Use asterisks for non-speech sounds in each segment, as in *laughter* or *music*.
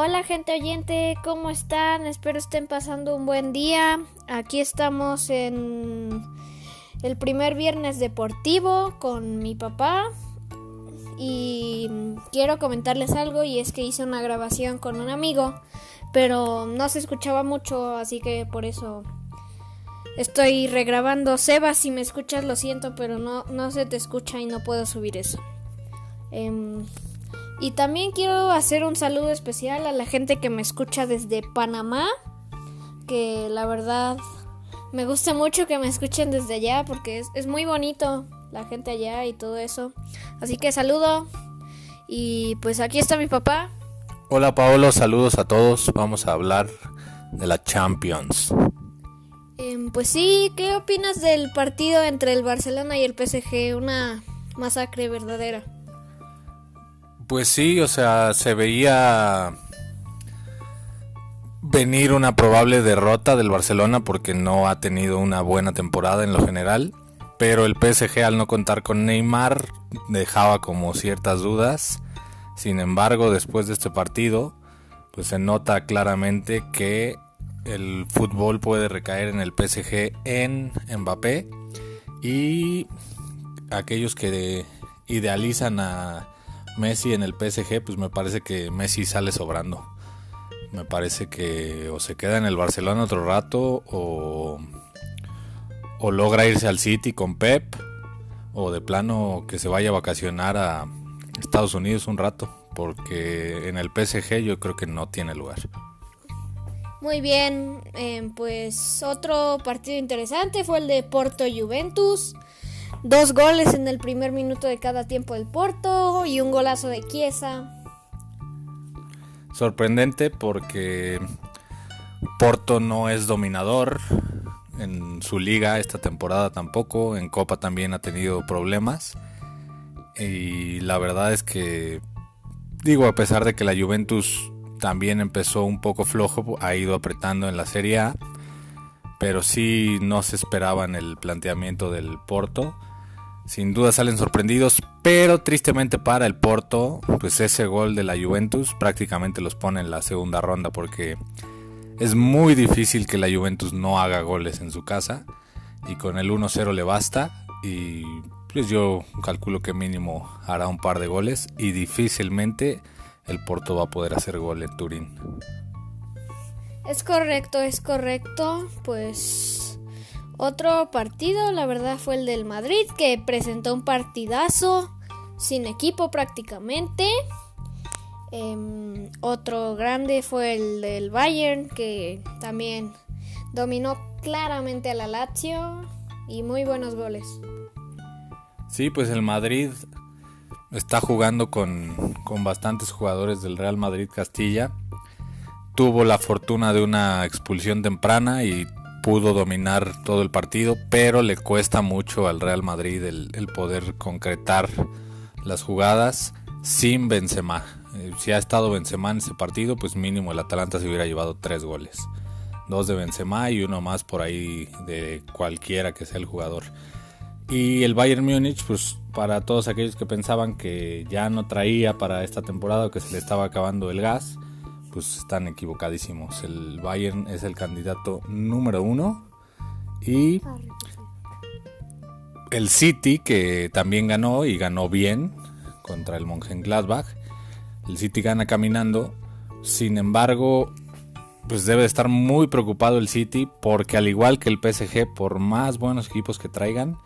Hola gente oyente, ¿cómo están? Espero estén pasando un buen día. Aquí estamos en el primer viernes deportivo con mi papá y quiero comentarles algo y es que hice una grabación con un amigo, pero no se escuchaba mucho, así que por eso estoy regrabando. Seba, si me escuchas lo siento, pero no, no se te escucha y no puedo subir eso. Em, y también quiero hacer un saludo especial a la gente que me escucha desde Panamá, que la verdad me gusta mucho que me escuchen desde allá porque es, muy bonito la gente allá y todo eso. Así que saludo y pues aquí está mi papá. Hola Paolo, saludos a todos. Vamos a hablar de la Champions. Em, pues sí, ¿qué opinas del partido entre el Barcelona y el PSG? Una masacre verdadera. Pues sí, o sea, se veía venir una probable derrota del Barcelona porque no ha tenido una buena temporada en lo general, pero el PSG al no contar con Neymar dejaba como ciertas dudas. Sin embargo, después de este partido, pues se nota claramente que el fútbol puede recaer en el PSG en Mbappé y aquellos que idealizan a Messi en el PSG, pues me parece que Messi sale sobrando. Me parece que o se queda en el Barcelona otro rato o, o logra irse al City con Pep o de plano que se vaya a vacacionar a Estados Unidos un rato porque en el PSG yo creo que no tiene lugar. Muy bien, eh, pues otro partido interesante fue el de Porto Juventus. Dos goles en el primer minuto de cada tiempo del Porto y un golazo de Chiesa. Sorprendente porque Porto no es dominador en su liga esta temporada tampoco, en Copa también ha tenido problemas y la verdad es que digo a pesar de que la Juventus también empezó un poco flojo, ha ido apretando en la Serie A, pero sí no se esperaba en el planteamiento del Porto sin duda salen sorprendidos, pero tristemente para el Porto, pues ese gol de la Juventus prácticamente los pone en la segunda ronda porque es muy difícil que la Juventus no haga goles en su casa y con el 1-0 le basta y pues yo calculo que mínimo hará un par de goles y difícilmente el Porto va a poder hacer gol en Turín. Es correcto, es correcto, pues otro partido, la verdad, fue el del Madrid, que presentó un partidazo sin equipo prácticamente. Em, otro grande fue el del Bayern, que también dominó claramente a la Lazio y muy buenos goles. Sí, pues el Madrid está jugando con, con bastantes jugadores del Real Madrid Castilla. Tuvo la fortuna de una expulsión temprana y pudo dominar todo el partido, pero le cuesta mucho al Real Madrid el, poder concretar las jugadas sin Benzema. Eh, si ha estado Benzema en ese partido, pues mínimo el Atalanta se hubiera llevado tres goles. Dos de Benzema y uno más por ahí de cualquiera que sea el jugador. Y el Bayern Múnich, pues para todos aquellos que pensaban que ya no traía para esta temporada que se le estaba acabando el gas, pues están equivocadísimos. El Bayern es el candidato número uno y el City que también ganó y ganó bien contra el Mönchengladbach. El City gana caminando. Sin embargo, pues debe estar muy preocupado el City porque al igual que el PSG, por más buenos equipos que traigan,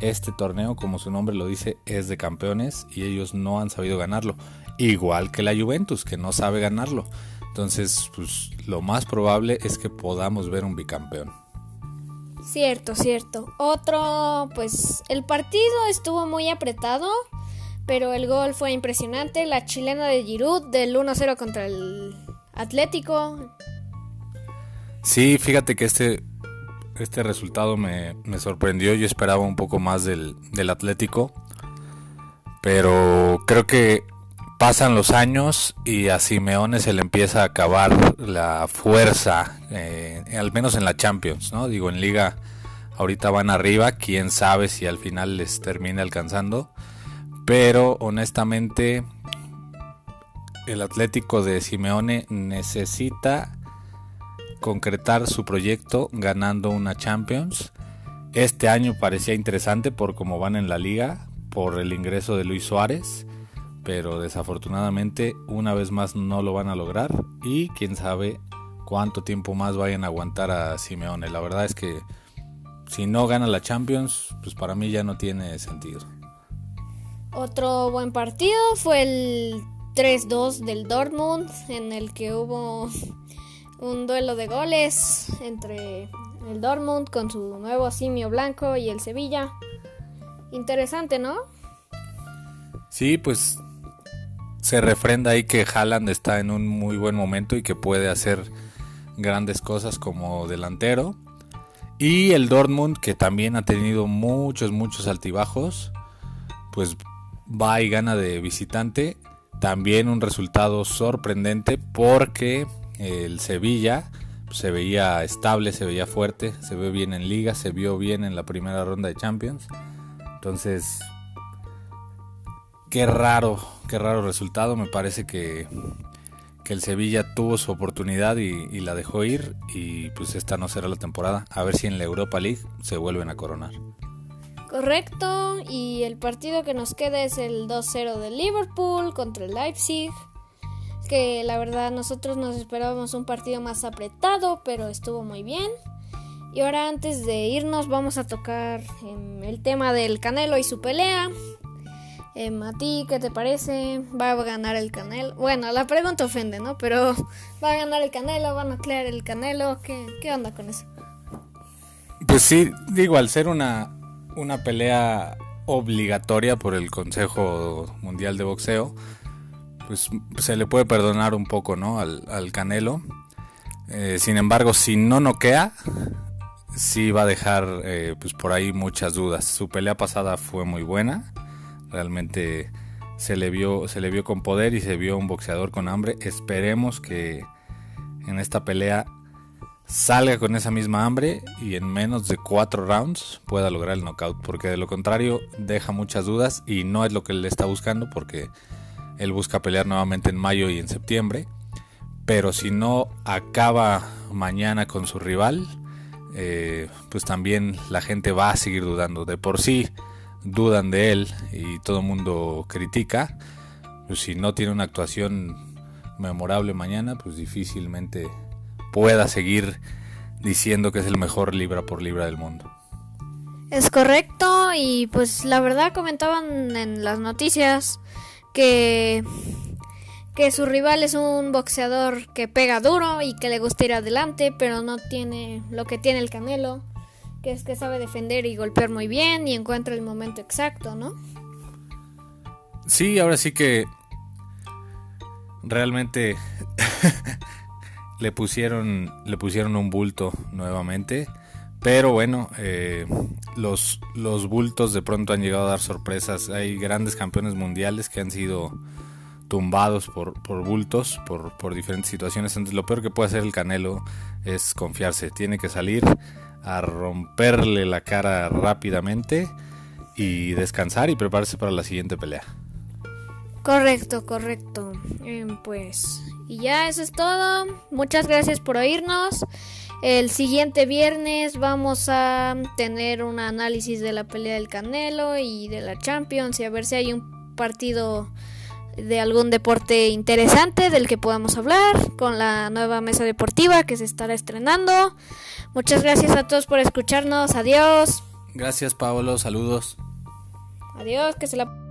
este torneo, como su nombre lo dice, es de campeones y ellos no han sabido ganarlo. Igual que la Juventus, que no sabe ganarlo. Entonces, pues lo más probable es que podamos ver un bicampeón. Cierto, cierto. Otro, pues el partido estuvo muy apretado, pero el gol fue impresionante. La chilena de Giroud del 1-0 contra el Atlético. Sí, fíjate que este, este resultado me, me sorprendió. Yo esperaba un poco más del, del Atlético. Pero creo que pasan los años y a Simeone se le empieza a acabar la fuerza, eh, al menos en la Champions, ¿no? Digo, en Liga ahorita van arriba, quién sabe si al final les termine alcanzando, pero honestamente el Atlético de Simeone necesita concretar su proyecto ganando una Champions. Este año parecía interesante por cómo van en la liga, por el ingreso de Luis Suárez, pero desafortunadamente una vez más no lo van a lograr y quién sabe cuánto tiempo más vayan a aguantar a Simeone. La verdad es que si no gana la Champions, pues para mí ya no tiene sentido. Otro buen partido fue el 3-2 del Dortmund, en el que hubo un duelo de goles entre el Dortmund con su nuevo simio blanco y el Sevilla. Interesante, ¿no? Sí, pues se refrenda ahí que Haaland está en un muy buen momento y que puede hacer grandes cosas como delantero. Y el Dortmund, que también ha tenido muchos, muchos altibajos, pues va y gana de visitante. También un resultado sorprendente porque el Sevilla se veía estable, se veía fuerte, se ve bien en liga, se vio bien en la primera ronda de Champions. Entonces, qué raro, qué raro resultado. Me parece que, que el Sevilla tuvo su oportunidad y, y, la dejó ir y pues esta no será la temporada. A ver si en la Europa League se vuelven a coronar. Correcto, y el partido que nos queda es el 2-0 de Liverpool contra el Leipzig. Que la verdad nosotros nos esperábamos un partido más apretado, pero estuvo muy bien. Y ahora antes de irnos vamos a tocar eh, el tema del Canelo y su pelea. Eh, a ti, ¿qué te parece? ¿Va a ganar el Canelo? Bueno, la pregunta ofende, ¿no? Pero *laughs* ¿va a ganar el Canelo? ¿Va a nuclear el Canelo? ¿Qué, qué onda con eso? Pues sí, digo, al ser una, una pelea obligatoria por el Consejo Mundial de Boxeo, pues se le puede perdonar un poco, ¿no? Al, al Canelo. Eh, sin embargo, si no noquea, sí va a dejar eh, pues por ahí muchas dudas. Su pelea pasada fue muy buena, realmente se le vio se le vio con poder y se vio un boxeador con hambre. Esperemos que en esta pelea salga con esa misma hambre y en menos de cuatro rounds pueda lograr el knockout, porque de lo contrario deja muchas dudas y no es lo que él está buscando, porque él busca pelear nuevamente en mayo y en septiembre. Pero si no acaba mañana con su rival, eh, pues también la gente va a seguir dudando. De por sí dudan de él y todo el mundo critica. Pues si no tiene una actuación memorable mañana, pues difícilmente pueda seguir diciendo que es el mejor libra por libra del mundo. Es correcto y pues la verdad comentaban en las noticias que que su rival es un boxeador que pega duro y que le gusta ir adelante, pero no tiene lo que tiene el Canelo, que es que sabe defender y golpear muy bien y encuentra el momento exacto, ¿no? Sí, ahora sí que realmente *laughs* le pusieron le pusieron un bulto nuevamente pero bueno eh, los los bultos de pronto han llegado a dar sorpresas. Hay grandes campeones mundiales que han sido tumbados por, por bultos por, por diferentes situaciones. Entonces lo peor que puede hacer el canelo es confiarse. Tiene que salir a romperle la cara rápidamente y descansar y prepararse para la siguiente pelea Correcto, correcto. Eh, pues, y ya eso es todo. Muchas gracias por oírnos. El siguiente viernes vamos a tener un análisis de la pelea del Canelo y de la Champions y a ver si hay un partido de algún deporte interesante del que podamos hablar con la nueva mesa deportiva que se estará estrenando. Muchas gracias a todos por escucharnos. Adiós. Gracias, Pablo. Saludos. Adiós, que se la